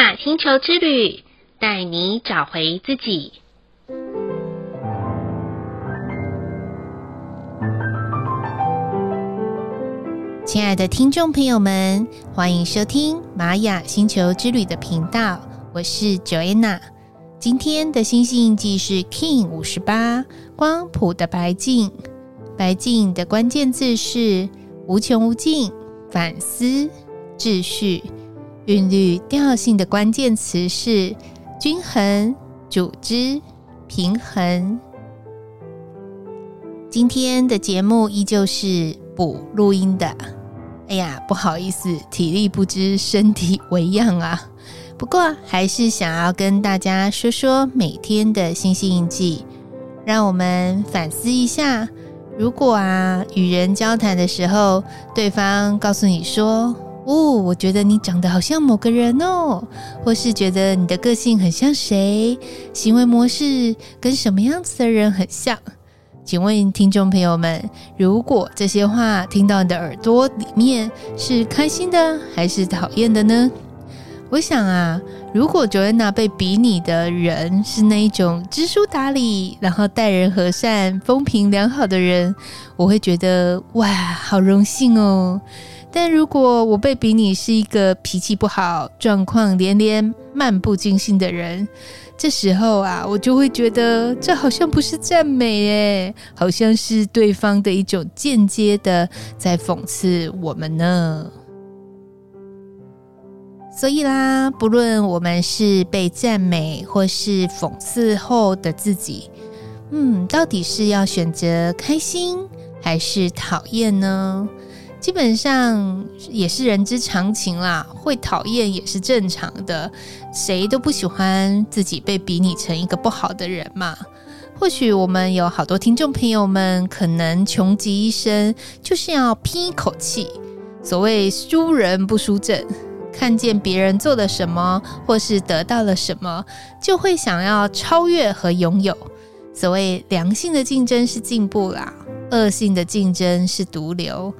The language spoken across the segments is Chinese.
雅星球之旅，带你找回自己。亲爱的听众朋友们，欢迎收听玛雅星球之旅的频道，我是 Joanna。今天的星系印记是 King 五十八，光谱的白镜。白镜的关键字是无穷无尽、反思、秩序。韵律调性的关键词是均衡、组织、平衡。今天的节目依旧是补录音的。哎呀，不好意思，体力不支，身体为恙啊。不过还是想要跟大家说说每天的星星印记，让我们反思一下。如果啊，与人交谈的时候，对方告诉你说：“哦，我觉得你长得好像某个人哦，或是觉得你的个性很像谁，行为模式跟什么样子的人很像。”请问听众朋友们，如果这些话听到你的耳朵里面，是开心的还是讨厌的呢？我想啊，如果 Joanna 被比拟的人是那一种知书达理，然后待人和善、风评良好的人，我会觉得哇，好荣幸哦。但如果我被比拟是一个脾气不好、状况连连、漫不经心的人，这时候啊，我就会觉得这好像不是赞美诶，好像是对方的一种间接的在讽刺我们呢。所以啦，不论我们是被赞美或是讽刺后的自己，嗯，到底是要选择开心还是讨厌呢？基本上也是人之常情啦，会讨厌也是正常的，谁都不喜欢自己被比拟成一个不好的人嘛。或许我们有好多听众朋友们，可能穷极一生就是要拼一口气，所谓输人不输阵。看见别人做了什么，或是得到了什么，就会想要超越和拥有。所谓良性的竞争是进步啦，恶性的竞争是毒瘤。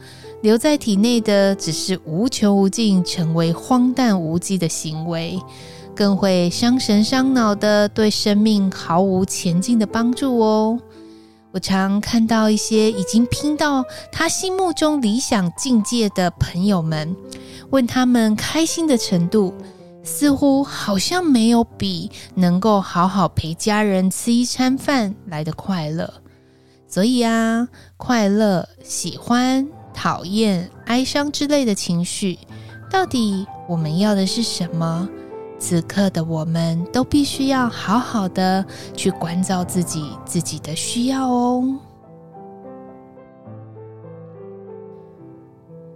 留在体内的只是无穷无尽、成为荒诞无稽的行为，更会伤神伤脑的，对生命毫无前进的帮助哦。我常看到一些已经拼到他心目中理想境界的朋友们。问他们开心的程度，似乎好像没有比能够好好陪家人吃一餐饭来得快乐。所以啊，快乐、喜欢、讨厌、哀伤之类的情绪，到底我们要的是什么？此刻的我们都必须要好好的去关照自己，自己的需要哦。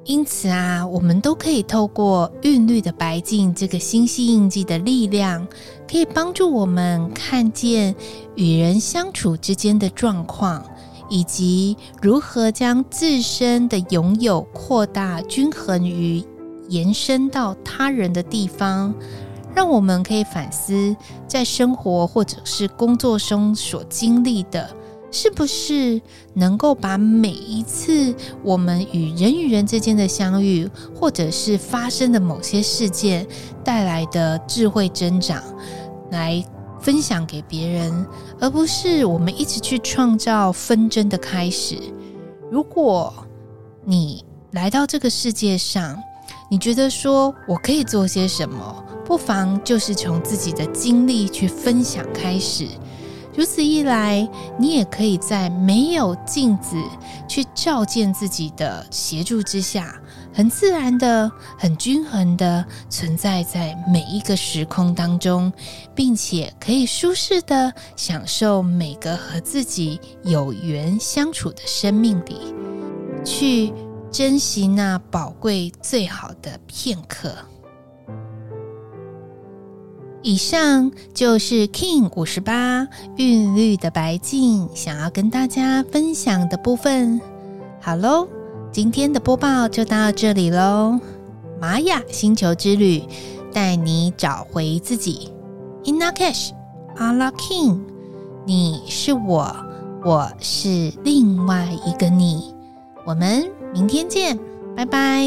因此啊，我们都可以透过韵律的白净这个星系印记的力量，可以帮助我们看见与人相处之间的状况，以及如何将自身的拥有扩大、均衡于延伸到他人的地方，让我们可以反思在生活或者是工作中所经历的。是不是能够把每一次我们与人与人之间的相遇，或者是发生的某些事件带来的智慧增长，来分享给别人，而不是我们一直去创造纷争的开始？如果你来到这个世界上，你觉得说我可以做些什么，不妨就是从自己的经历去分享开始。如此一来，你也可以在没有镜子去照见自己的协助之下，很自然的、很均衡的存在在每一个时空当中，并且可以舒适的享受每个和自己有缘相处的生命里，去珍惜那宝贵最好的片刻。以上就是 Kin 五十八韵律的白镜，想要跟大家分享的部分。好喽，今天的播报就到这里喽。玛雅星球之旅，带你找回自己。Inna Cash, Allah King，你是我，我是另外一个你。我们明天见，拜拜。